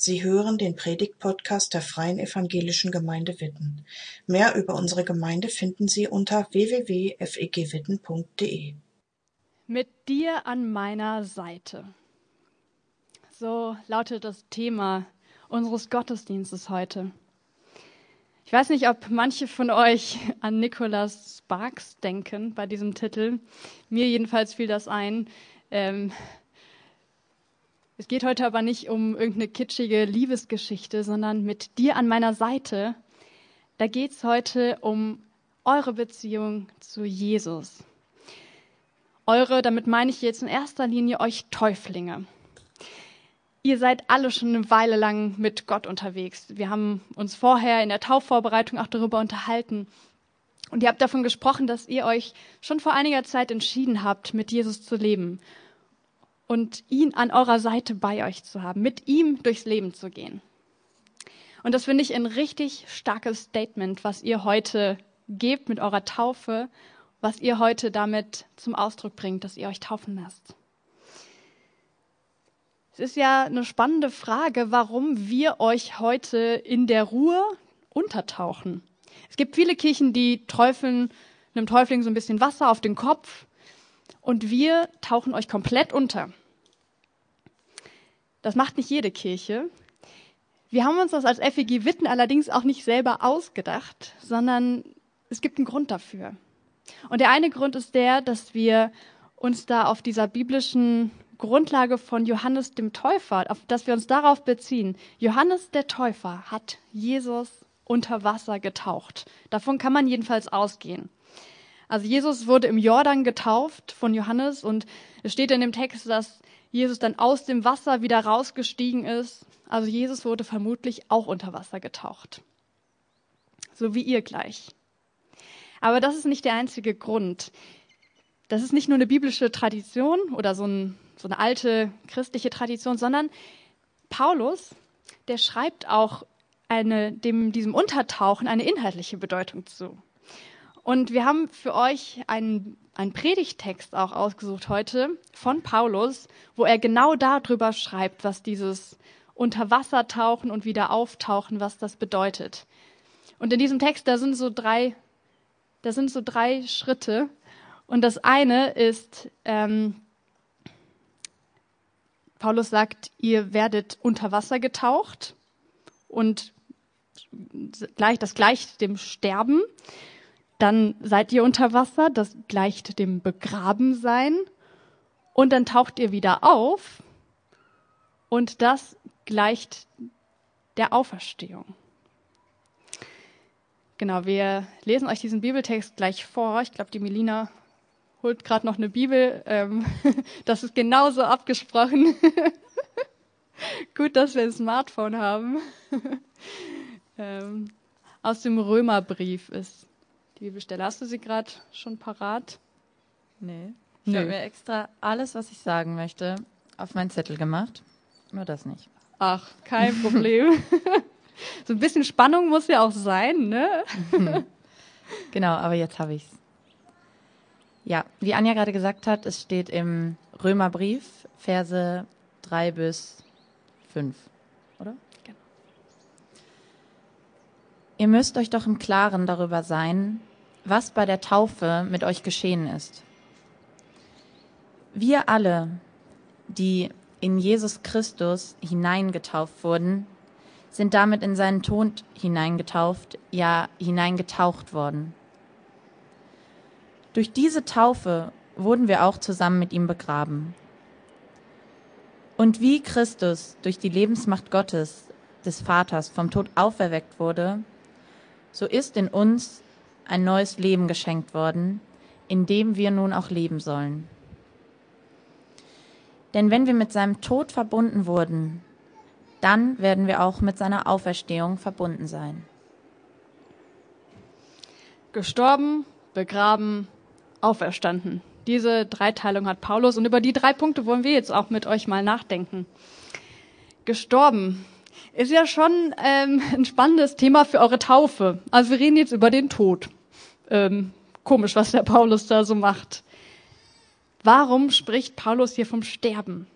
Sie hören den Predigt-Podcast der Freien Evangelischen Gemeinde Witten. Mehr über unsere Gemeinde finden Sie unter www.fegwitten.de. Mit dir an meiner Seite. So lautet das Thema unseres Gottesdienstes heute. Ich weiß nicht, ob manche von euch an Nicholas Sparks denken bei diesem Titel. Mir jedenfalls fiel das ein. Ähm, es geht heute aber nicht um irgendeine kitschige Liebesgeschichte, sondern mit dir an meiner Seite. Da geht es heute um eure Beziehung zu Jesus. Eure, damit meine ich jetzt in erster Linie euch Täuflinge. Ihr seid alle schon eine Weile lang mit Gott unterwegs. Wir haben uns vorher in der Taufvorbereitung auch darüber unterhalten. Und ihr habt davon gesprochen, dass ihr euch schon vor einiger Zeit entschieden habt, mit Jesus zu leben und ihn an eurer Seite bei euch zu haben, mit ihm durchs Leben zu gehen. Und das finde ich ein richtig starkes Statement, was ihr heute gebt mit eurer Taufe, was ihr heute damit zum Ausdruck bringt, dass ihr euch taufen lasst. Es ist ja eine spannende Frage, warum wir euch heute in der Ruhe untertauchen. Es gibt viele Kirchen, die träufeln einem Täufling so ein bisschen Wasser auf den Kopf und wir tauchen euch komplett unter. Das macht nicht jede Kirche. Wir haben uns das als FEG Witten allerdings auch nicht selber ausgedacht, sondern es gibt einen Grund dafür. Und der eine Grund ist der, dass wir uns da auf dieser biblischen Grundlage von Johannes dem Täufer, auf, dass wir uns darauf beziehen. Johannes der Täufer hat Jesus unter Wasser getaucht. Davon kann man jedenfalls ausgehen. Also Jesus wurde im Jordan getauft von Johannes und es steht in dem Text, dass Jesus dann aus dem Wasser wieder rausgestiegen ist. Also Jesus wurde vermutlich auch unter Wasser getaucht. So wie ihr gleich. Aber das ist nicht der einzige Grund. Das ist nicht nur eine biblische Tradition oder so, ein, so eine alte christliche Tradition, sondern Paulus, der schreibt auch eine, dem, diesem Untertauchen eine inhaltliche Bedeutung zu. Und wir haben für euch einen, einen Predigtext auch ausgesucht heute von Paulus, wo er genau darüber schreibt, was dieses Unterwassertauchen und wieder auftauchen, was das bedeutet. Und in diesem Text, da sind so drei, da sind so drei Schritte. Und das eine ist, ähm, Paulus sagt, ihr werdet unter Wasser getaucht und gleich, das gleicht dem Sterben. Dann seid ihr unter Wasser, das gleicht dem Begrabensein. Und dann taucht ihr wieder auf und das gleicht der Auferstehung. Genau, wir lesen euch diesen Bibeltext gleich vor. Ich glaube, die Melina holt gerade noch eine Bibel. Ähm, das ist genauso abgesprochen. Gut, dass wir ein Smartphone haben. ähm, aus dem Römerbrief ist die Bibelstelle. Hast du sie gerade schon parat? Nee. Ich habe mir extra alles, was ich sagen möchte, auf meinen Zettel gemacht. Nur das nicht. Ach, kein Problem. so ein bisschen Spannung muss ja auch sein, ne? genau, aber jetzt habe ich's. Ja, wie Anja gerade gesagt hat, es steht im Römerbrief, Verse 3 bis 5, oder? Genau. Ihr müsst euch doch im Klaren darüber sein, was bei der Taufe mit euch geschehen ist. Wir alle, die in Jesus Christus hineingetauft wurden, sind damit in seinen Tod hineingetauft, ja hineingetaucht worden. Durch diese Taufe wurden wir auch zusammen mit ihm begraben. Und wie Christus durch die Lebensmacht Gottes, des Vaters, vom Tod auferweckt wurde, so ist in uns ein neues Leben geschenkt worden, in dem wir nun auch leben sollen. Denn wenn wir mit seinem Tod verbunden wurden, dann werden wir auch mit seiner Auferstehung verbunden sein. Gestorben, begraben, auferstanden. Diese Dreiteilung hat Paulus und über die drei Punkte wollen wir jetzt auch mit euch mal nachdenken. Gestorben ist ja schon ähm, ein spannendes Thema für eure Taufe. Also wir reden jetzt über den Tod ähm, komisch, was der Paulus da so macht. Warum spricht Paulus hier vom Sterben?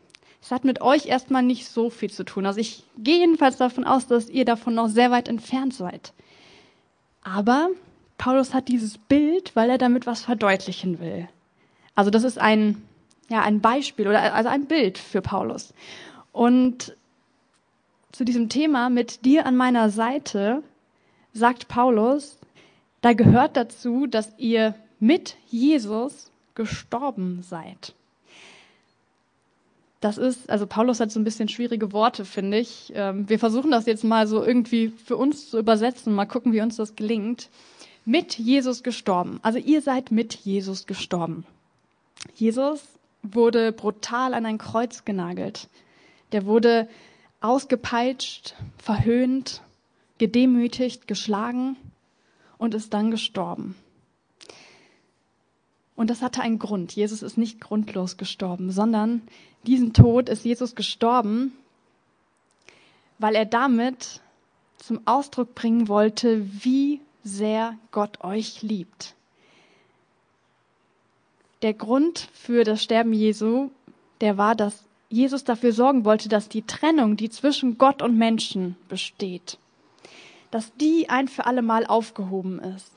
es hat mit euch erstmal nicht so viel zu tun. Also ich gehe jedenfalls davon aus, dass ihr davon noch sehr weit entfernt seid. Aber Paulus hat dieses Bild, weil er damit was verdeutlichen will. Also das ist ein, ja, ein Beispiel oder also ein Bild für Paulus. Und zu diesem Thema mit dir an meiner Seite sagt Paulus, da gehört dazu, dass ihr mit Jesus gestorben seid. Das ist, also Paulus hat so ein bisschen schwierige Worte, finde ich. Ähm, wir versuchen das jetzt mal so irgendwie für uns zu übersetzen, mal gucken, wie uns das gelingt. Mit Jesus gestorben. Also ihr seid mit Jesus gestorben. Jesus wurde brutal an ein Kreuz genagelt. Der wurde ausgepeitscht, verhöhnt, gedemütigt, geschlagen und ist dann gestorben. Und das hatte einen Grund. Jesus ist nicht grundlos gestorben, sondern diesen Tod ist Jesus gestorben, weil er damit zum Ausdruck bringen wollte, wie sehr Gott euch liebt. Der Grund für das Sterben Jesu, der war, dass Jesus dafür sorgen wollte, dass die Trennung, die zwischen Gott und Menschen besteht, dass die ein für alle Mal aufgehoben ist.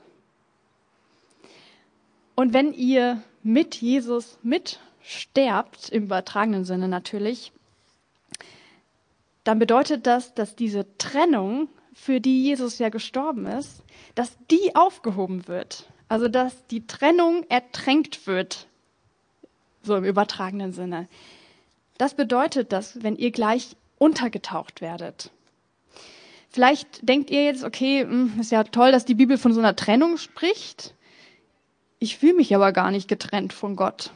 Und wenn ihr mit Jesus mitsterbt, im übertragenen Sinne natürlich, dann bedeutet das, dass diese Trennung, für die Jesus ja gestorben ist, dass die aufgehoben wird. Also dass die Trennung ertränkt wird, so im übertragenen Sinne. Das bedeutet, dass wenn ihr gleich untergetaucht werdet. Vielleicht denkt ihr jetzt, okay, hm, ist ja toll, dass die Bibel von so einer Trennung spricht. Ich fühle mich aber gar nicht getrennt von Gott.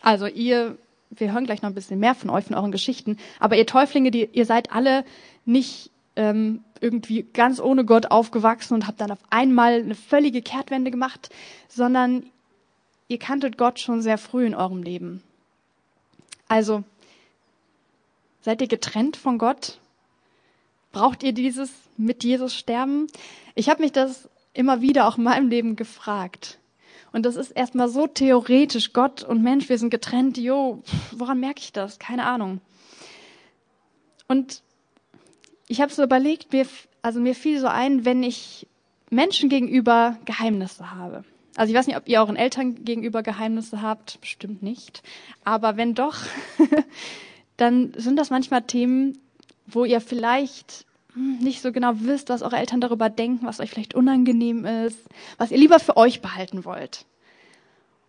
Also ihr, wir hören gleich noch ein bisschen mehr von euch, von euren Geschichten, aber ihr Täuflinge, die, ihr seid alle nicht ähm, irgendwie ganz ohne Gott aufgewachsen und habt dann auf einmal eine völlige Kehrtwende gemacht, sondern ihr kanntet Gott schon sehr früh in eurem Leben. Also, seid ihr getrennt von Gott? Braucht ihr dieses mit Jesus sterben? Ich habe mich das immer wieder auch in meinem Leben gefragt. Und das ist erstmal so theoretisch. Gott und Mensch, wir sind getrennt. Jo, woran merke ich das? Keine Ahnung. Und ich habe so überlegt, mir, also mir fiel so ein, wenn ich Menschen gegenüber Geheimnisse habe. Also ich weiß nicht, ob ihr euren Eltern gegenüber Geheimnisse habt, bestimmt nicht. Aber wenn doch, dann sind das manchmal Themen, wo ihr vielleicht hm, nicht so genau wisst, was eure Eltern darüber denken, was euch vielleicht unangenehm ist, was ihr lieber für euch behalten wollt.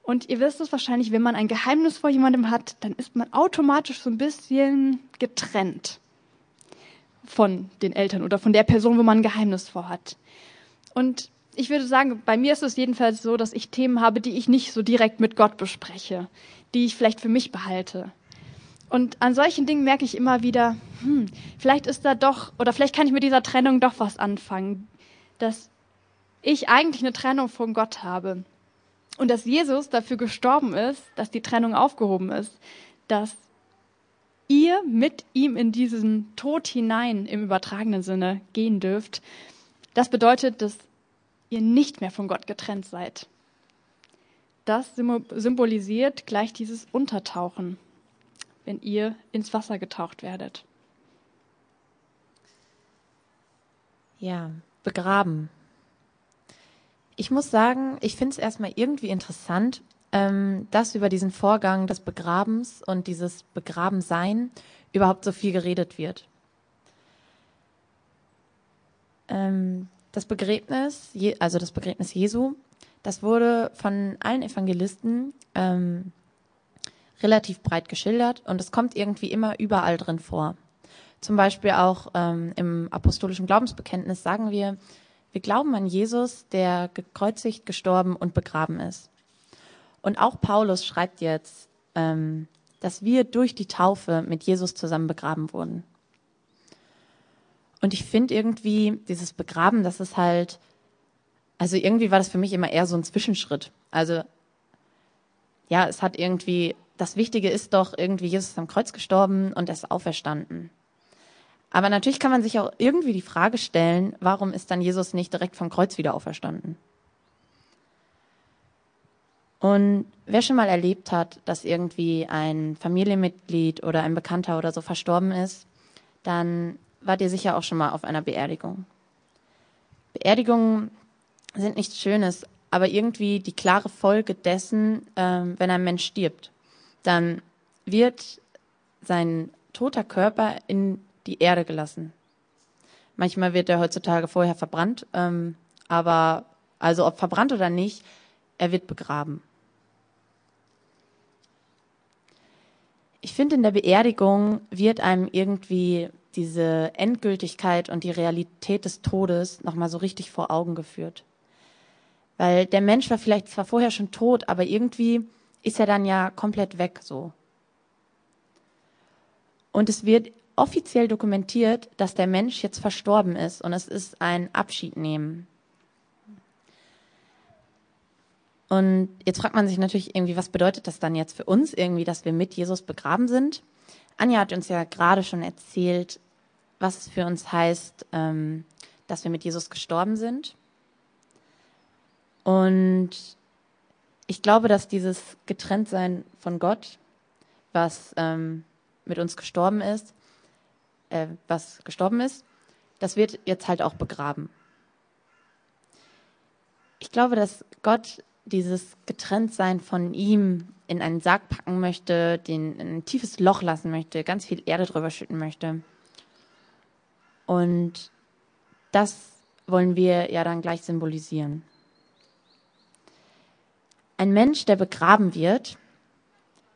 Und ihr wisst es wahrscheinlich, wenn man ein Geheimnis vor jemandem hat, dann ist man automatisch so ein bisschen getrennt von den Eltern oder von der Person, wo man ein Geheimnis vorhat. Und ich würde sagen, bei mir ist es jedenfalls so, dass ich Themen habe, die ich nicht so direkt mit Gott bespreche, die ich vielleicht für mich behalte. Und an solchen Dingen merke ich immer wieder, hm, vielleicht ist da doch, oder vielleicht kann ich mit dieser Trennung doch was anfangen, dass ich eigentlich eine Trennung von Gott habe. Und dass Jesus dafür gestorben ist, dass die Trennung aufgehoben ist, dass ihr mit ihm in diesen Tod hinein im übertragenen Sinne gehen dürft. Das bedeutet, dass ihr nicht mehr von Gott getrennt seid. Das symbolisiert gleich dieses Untertauchen wenn ihr ins Wasser getaucht werdet. Ja, begraben. Ich muss sagen, ich finde es erstmal irgendwie interessant, ähm, dass über diesen Vorgang des Begrabens und dieses Begrabensein überhaupt so viel geredet wird. Ähm, das Begräbnis, also das Begräbnis Jesu, das wurde von allen Evangelisten ähm, relativ breit geschildert und es kommt irgendwie immer überall drin vor. Zum Beispiel auch ähm, im apostolischen Glaubensbekenntnis sagen wir, wir glauben an Jesus, der gekreuzigt, gestorben und begraben ist. Und auch Paulus schreibt jetzt, ähm, dass wir durch die Taufe mit Jesus zusammen begraben wurden. Und ich finde irgendwie, dieses Begraben, das ist halt, also irgendwie war das für mich immer eher so ein Zwischenschritt. Also ja, es hat irgendwie das Wichtige ist doch irgendwie, Jesus ist am Kreuz gestorben und er ist auferstanden. Aber natürlich kann man sich auch irgendwie die Frage stellen, warum ist dann Jesus nicht direkt vom Kreuz wieder auferstanden? Und wer schon mal erlebt hat, dass irgendwie ein Familienmitglied oder ein Bekannter oder so verstorben ist, dann wart ihr sicher auch schon mal auf einer Beerdigung. Beerdigungen sind nichts Schönes, aber irgendwie die klare Folge dessen, ähm, wenn ein Mensch stirbt, dann wird sein toter Körper in die Erde gelassen. Manchmal wird er heutzutage vorher verbrannt, ähm, aber also ob verbrannt oder nicht, er wird begraben. Ich finde, in der Beerdigung wird einem irgendwie diese Endgültigkeit und die Realität des Todes nochmal so richtig vor Augen geführt. Weil der Mensch war vielleicht zwar vorher schon tot, aber irgendwie ist er dann ja komplett weg so. Und es wird offiziell dokumentiert, dass der Mensch jetzt verstorben ist und es ist ein Abschied nehmen. Und jetzt fragt man sich natürlich irgendwie, was bedeutet das dann jetzt für uns irgendwie, dass wir mit Jesus begraben sind? Anja hat uns ja gerade schon erzählt, was es für uns heißt, ähm, dass wir mit Jesus gestorben sind. Und ich glaube, dass dieses Getrenntsein von Gott, was ähm, mit uns gestorben ist, äh, was gestorben ist, das wird jetzt halt auch begraben. Ich glaube, dass Gott dieses Getrenntsein von ihm in einen Sarg packen möchte, den in ein tiefes Loch lassen möchte, ganz viel Erde drüber schütten möchte. Und das wollen wir ja dann gleich symbolisieren. Ein Mensch, der begraben wird,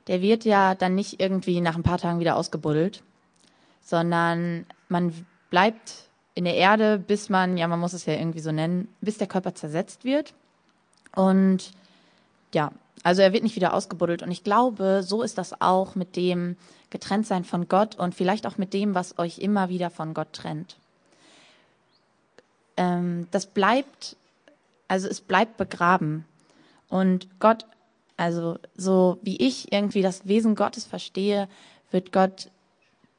der wird ja dann nicht irgendwie nach ein paar Tagen wieder ausgebuddelt, sondern man bleibt in der Erde, bis man, ja, man muss es ja irgendwie so nennen, bis der Körper zersetzt wird. Und ja, also er wird nicht wieder ausgebuddelt. Und ich glaube, so ist das auch mit dem Getrenntsein von Gott und vielleicht auch mit dem, was euch immer wieder von Gott trennt. Ähm, das bleibt, also es bleibt begraben. Und Gott, also so wie ich irgendwie das Wesen Gottes verstehe, wird Gott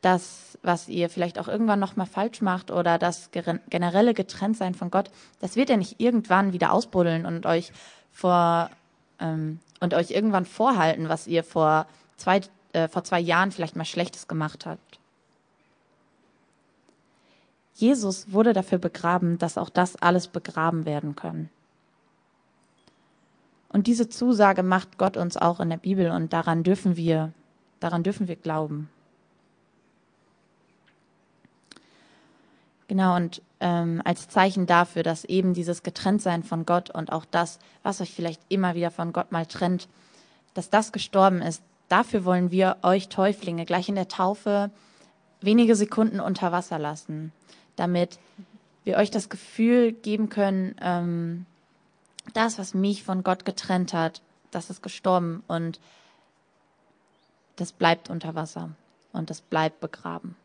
das, was ihr vielleicht auch irgendwann nochmal falsch macht oder das generelle Getrenntsein von Gott, das wird er nicht irgendwann wieder ausbuddeln und euch vor ähm, und euch irgendwann vorhalten, was ihr vor zwei, äh, vor zwei Jahren vielleicht mal Schlechtes gemacht habt. Jesus wurde dafür begraben, dass auch das alles begraben werden kann. Und diese Zusage macht Gott uns auch in der Bibel und daran dürfen wir, daran dürfen wir glauben. Genau, und ähm, als Zeichen dafür, dass eben dieses Getrenntsein von Gott und auch das, was euch vielleicht immer wieder von Gott mal trennt, dass das gestorben ist, dafür wollen wir euch Täuflinge gleich in der Taufe wenige Sekunden unter Wasser lassen, damit wir euch das Gefühl geben können, ähm, das, was mich von Gott getrennt hat, das ist gestorben und das bleibt unter Wasser und das bleibt begraben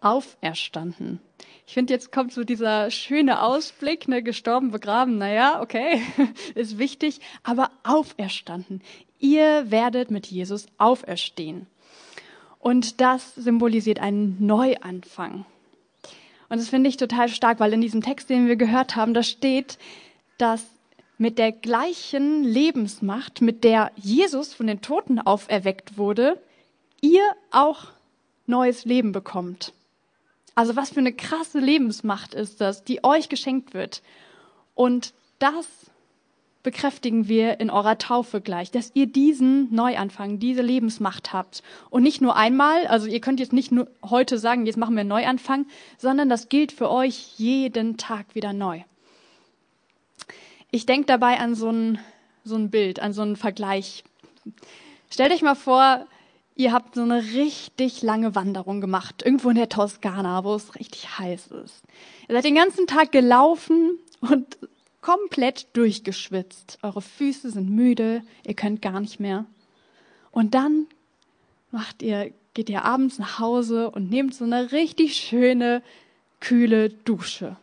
auferstanden. Ich finde, jetzt kommt so dieser schöne Ausblick, ne, gestorben, begraben, naja, okay, ist wichtig, aber auferstanden. Ihr werdet mit Jesus auferstehen. Und das symbolisiert einen Neuanfang. Und das finde ich total stark, weil in diesem Text, den wir gehört haben, da steht, dass mit der gleichen Lebensmacht, mit der Jesus von den Toten auferweckt wurde, ihr auch neues Leben bekommt. Also was für eine krasse Lebensmacht ist das, die euch geschenkt wird. Und das bekräftigen wir in eurer Taufe gleich, dass ihr diesen Neuanfang, diese Lebensmacht habt. Und nicht nur einmal, also ihr könnt jetzt nicht nur heute sagen, jetzt machen wir einen Neuanfang, sondern das gilt für euch jeden Tag wieder neu. Ich denke dabei an so ein, so ein Bild, an so einen Vergleich. Stellt euch mal vor, ihr habt so eine richtig lange Wanderung gemacht, irgendwo in der Toskana, wo es richtig heiß ist. Ihr seid den ganzen Tag gelaufen und komplett durchgeschwitzt. Eure Füße sind müde, ihr könnt gar nicht mehr. Und dann macht ihr, geht ihr abends nach Hause und nehmt so eine richtig schöne, kühle Dusche.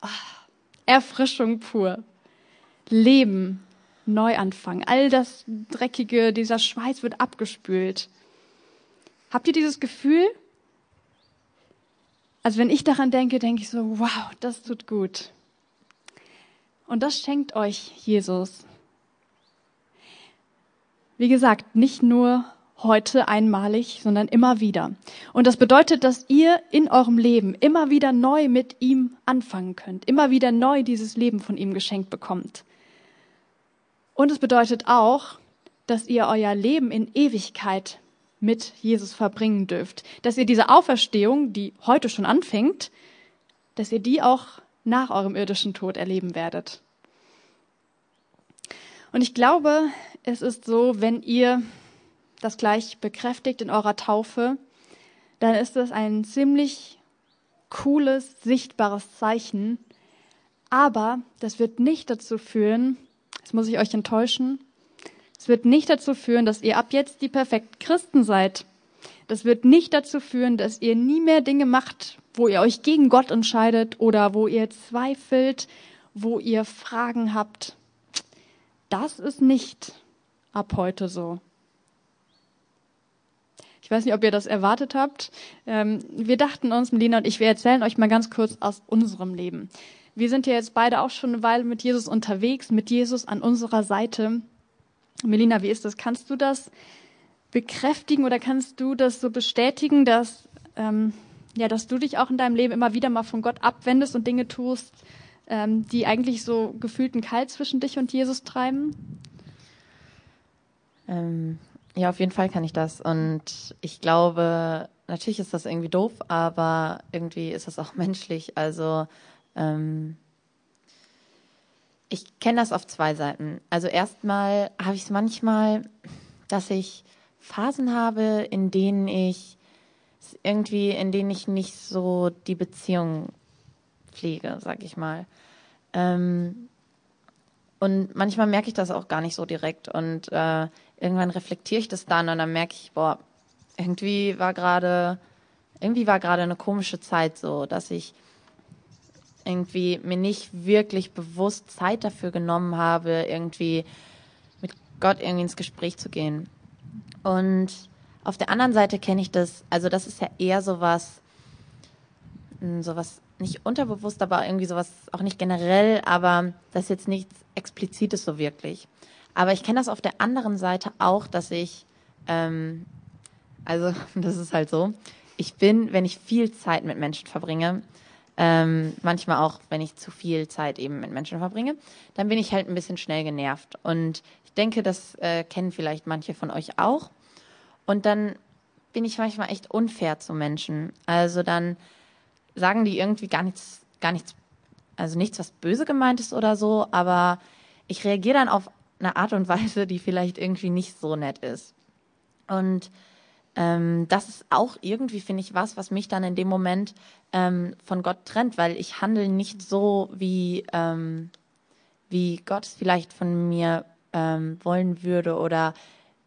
Ach, Erfrischung pur. Leben, Neuanfang. All das Dreckige, dieser Schweiß wird abgespült. Habt ihr dieses Gefühl? Also wenn ich daran denke, denke ich so, wow, das tut gut. Und das schenkt euch Jesus. Wie gesagt, nicht nur heute einmalig, sondern immer wieder. Und das bedeutet, dass ihr in eurem Leben immer wieder neu mit ihm anfangen könnt, immer wieder neu dieses Leben von ihm geschenkt bekommt. Und es bedeutet auch, dass ihr euer Leben in Ewigkeit mit Jesus verbringen dürft, dass ihr diese Auferstehung, die heute schon anfängt, dass ihr die auch nach eurem irdischen Tod erleben werdet. Und ich glaube, es ist so, wenn ihr das gleich bekräftigt in eurer Taufe, dann ist das ein ziemlich cooles, sichtbares Zeichen. Aber das wird nicht dazu führen, das muss ich euch enttäuschen, es wird nicht dazu führen, dass ihr ab jetzt die perfekten Christen seid. Das wird nicht dazu führen, dass ihr nie mehr Dinge macht, wo ihr euch gegen Gott entscheidet oder wo ihr zweifelt, wo ihr Fragen habt. Das ist nicht ab heute so. Ich weiß nicht, ob ihr das erwartet habt. Ähm, wir dachten uns, Melina und ich, wir erzählen euch mal ganz kurz aus unserem Leben. Wir sind ja jetzt beide auch schon eine Weile mit Jesus unterwegs, mit Jesus an unserer Seite. Melina, wie ist das? Kannst du das bekräftigen oder kannst du das so bestätigen, dass, ähm, ja, dass du dich auch in deinem Leben immer wieder mal von Gott abwendest und Dinge tust, ähm, die eigentlich so gefühlten Kalt zwischen dich und Jesus treiben? Ähm, ja, auf jeden Fall kann ich das. Und ich glaube, natürlich ist das irgendwie doof, aber irgendwie ist das auch menschlich. Also ähm, ich kenne das auf zwei Seiten. Also erstmal habe ich es manchmal, dass ich Phasen habe, in denen ich irgendwie, in denen ich nicht so die Beziehung pflege, sag ich mal. Ähm, und manchmal merke ich das auch gar nicht so direkt. Und äh, irgendwann reflektiere ich das dann und dann merke ich, boah, irgendwie war gerade, irgendwie war gerade eine komische Zeit so, dass ich irgendwie mir nicht wirklich bewusst Zeit dafür genommen habe, irgendwie mit Gott irgendwie ins Gespräch zu gehen. Und auf der anderen Seite kenne ich das, also das ist ja eher sowas, hm, sowas nicht unterbewusst, aber irgendwie sowas auch nicht generell, aber das ist jetzt nichts Explizites so wirklich. Aber ich kenne das auf der anderen Seite auch, dass ich, ähm, also das ist halt so, ich bin, wenn ich viel Zeit mit Menschen verbringe, ähm, manchmal auch, wenn ich zu viel Zeit eben mit Menschen verbringe, dann bin ich halt ein bisschen schnell genervt. Und ich denke, das äh, kennen vielleicht manche von euch auch. Und dann bin ich manchmal echt unfair zu Menschen. Also dann sagen die irgendwie gar nichts, gar nichts, also nichts, was böse gemeint ist oder so, aber ich reagiere dann auf eine Art und Weise, die vielleicht irgendwie nicht so nett ist. Und ähm, das ist auch irgendwie, finde ich, was, was mich dann in dem Moment ähm, von Gott trennt, weil ich handle nicht so, wie, ähm, wie Gott es vielleicht von mir ähm, wollen würde oder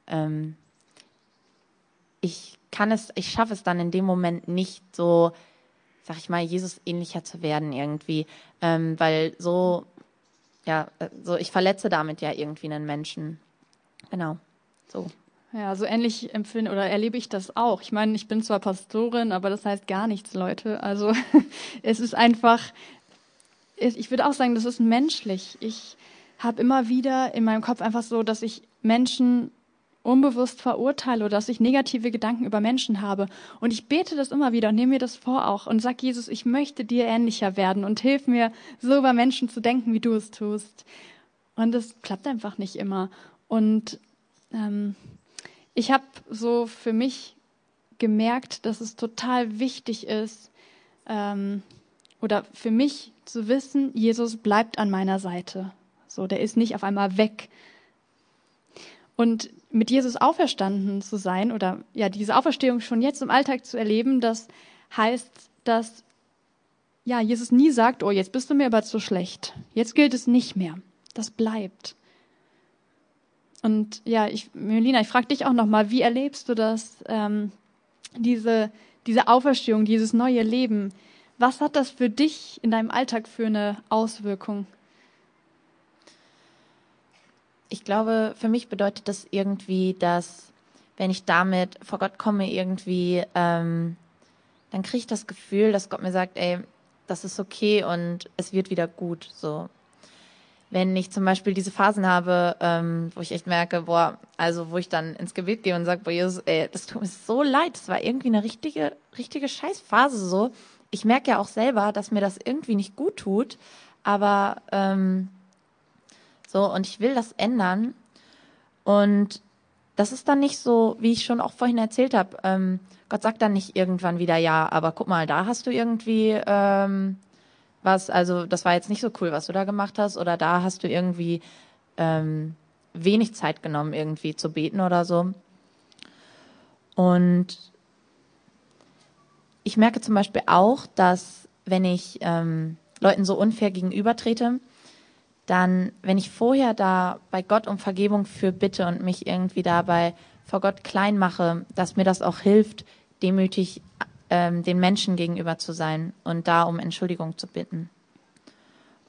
ähm, ich kann es, ich schaffe es dann in dem Moment nicht so, sag ich mal, Jesus ähnlicher zu werden irgendwie, ähm, weil so ja, äh, so ich verletze damit ja irgendwie einen Menschen. Genau. So. Ja, so ähnlich empfinde oder erlebe ich das auch. Ich meine, ich bin zwar Pastorin, aber das heißt gar nichts, Leute. Also es ist einfach, ich würde auch sagen, das ist menschlich. Ich habe immer wieder in meinem Kopf einfach so, dass ich Menschen unbewusst verurteile oder dass ich negative Gedanken über Menschen habe. Und ich bete das immer wieder und nehme mir das vor auch und sag Jesus, ich möchte dir ähnlicher werden und hilf mir, so über Menschen zu denken, wie du es tust. Und das klappt einfach nicht immer. Und ähm, ich habe so für mich gemerkt, dass es total wichtig ist, ähm, oder für mich zu wissen, Jesus bleibt an meiner Seite. So, der ist nicht auf einmal weg. Und mit Jesus auferstanden zu sein oder ja, diese Auferstehung schon jetzt im Alltag zu erleben, das heißt, dass ja, Jesus nie sagt, oh, jetzt bist du mir aber zu schlecht. Jetzt gilt es nicht mehr. Das bleibt. Und ja, ich, Melina, ich frage dich auch nochmal, wie erlebst du das, ähm, diese, diese Auferstehung, dieses neue Leben? Was hat das für dich in deinem Alltag für eine Auswirkung? Ich glaube, für mich bedeutet das irgendwie, dass wenn ich damit vor Gott komme, irgendwie, ähm, dann kriege ich das Gefühl, dass Gott mir sagt, ey, das ist okay und es wird wieder gut. So. wenn ich zum Beispiel diese Phasen habe, ähm, wo ich echt merke, boah, also wo ich dann ins Gebet gehe und sage, boah, Jesus, ey, das tut mir so leid, das war irgendwie eine richtige, richtige Scheißphase so. Ich merke ja auch selber, dass mir das irgendwie nicht gut tut, aber ähm, so, und ich will das ändern. Und das ist dann nicht so, wie ich schon auch vorhin erzählt habe. Ähm, Gott sagt dann nicht irgendwann wieder, ja, aber guck mal, da hast du irgendwie ähm, was, also das war jetzt nicht so cool, was du da gemacht hast, oder da hast du irgendwie ähm, wenig Zeit genommen, irgendwie zu beten oder so. Und ich merke zum Beispiel auch, dass wenn ich ähm, Leuten so unfair gegenübertrete, dann, wenn ich vorher da bei Gott um Vergebung für bitte und mich irgendwie dabei vor Gott klein mache, dass mir das auch hilft, demütig ähm, den Menschen gegenüber zu sein und da um Entschuldigung zu bitten.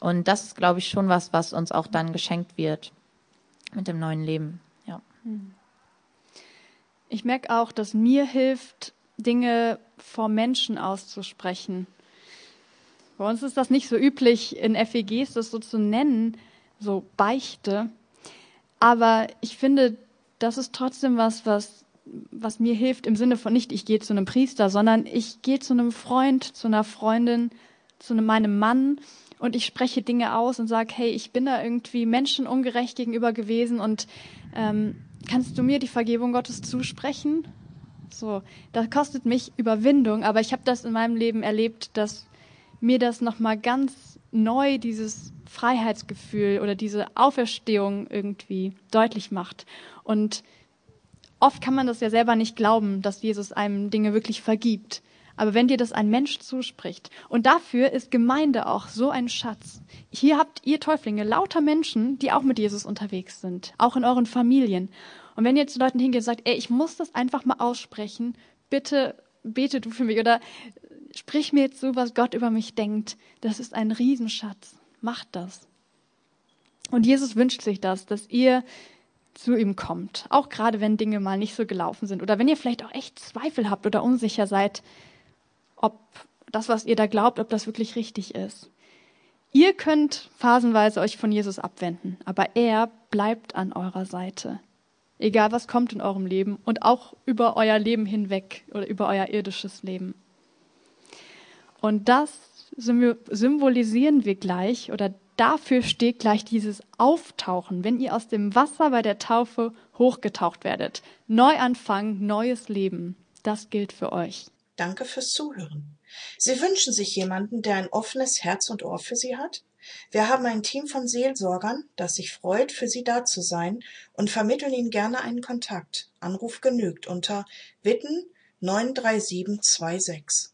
Und das ist, glaube ich, schon was, was uns auch dann geschenkt wird mit dem neuen Leben. Ja. Ich merke auch, dass mir hilft, Dinge vor Menschen auszusprechen. Bei uns ist das nicht so üblich, in FEGs das so zu nennen, so Beichte. Aber ich finde, das ist trotzdem was, was was mir hilft im Sinne von nicht, ich gehe zu einem Priester, sondern ich gehe zu einem Freund, zu einer Freundin, zu einem, meinem Mann und ich spreche Dinge aus und sage, hey, ich bin da irgendwie Menschen ungerecht gegenüber gewesen und ähm, kannst du mir die Vergebung Gottes zusprechen? So, das kostet mich Überwindung, aber ich habe das in meinem Leben erlebt, dass mir das nochmal ganz neu dieses Freiheitsgefühl oder diese Auferstehung irgendwie deutlich macht. Und oft kann man das ja selber nicht glauben, dass Jesus einem Dinge wirklich vergibt. Aber wenn dir das ein Mensch zuspricht, und dafür ist Gemeinde auch so ein Schatz. Hier habt ihr Täuflinge lauter Menschen, die auch mit Jesus unterwegs sind, auch in euren Familien. Und wenn ihr zu Leuten hingeht und sagt, ey, ich muss das einfach mal aussprechen, bitte bete du für mich oder sprich mir jetzt so, was Gott über mich denkt, das ist ein Riesenschatz. Macht das. Und Jesus wünscht sich das, dass ihr zu ihm kommt. Auch gerade wenn Dinge mal nicht so gelaufen sind oder wenn ihr vielleicht auch echt Zweifel habt oder unsicher seid, ob das, was ihr da glaubt, ob das wirklich richtig ist. Ihr könnt phasenweise euch von Jesus abwenden, aber er bleibt an eurer Seite. Egal was kommt in eurem Leben und auch über euer Leben hinweg oder über euer irdisches Leben. Und das symbolisieren wir gleich oder dafür steht gleich dieses Auftauchen, wenn ihr aus dem Wasser bei der Taufe hochgetaucht werdet. Neuanfang, neues Leben. Das gilt für euch. Danke fürs Zuhören. Sie wünschen sich jemanden, der ein offenes Herz und Ohr für Sie hat? Wir haben ein Team von Seelsorgern, das sich freut, für Sie da zu sein und vermitteln Ihnen gerne einen Kontakt. Anruf genügt unter Witten 93726.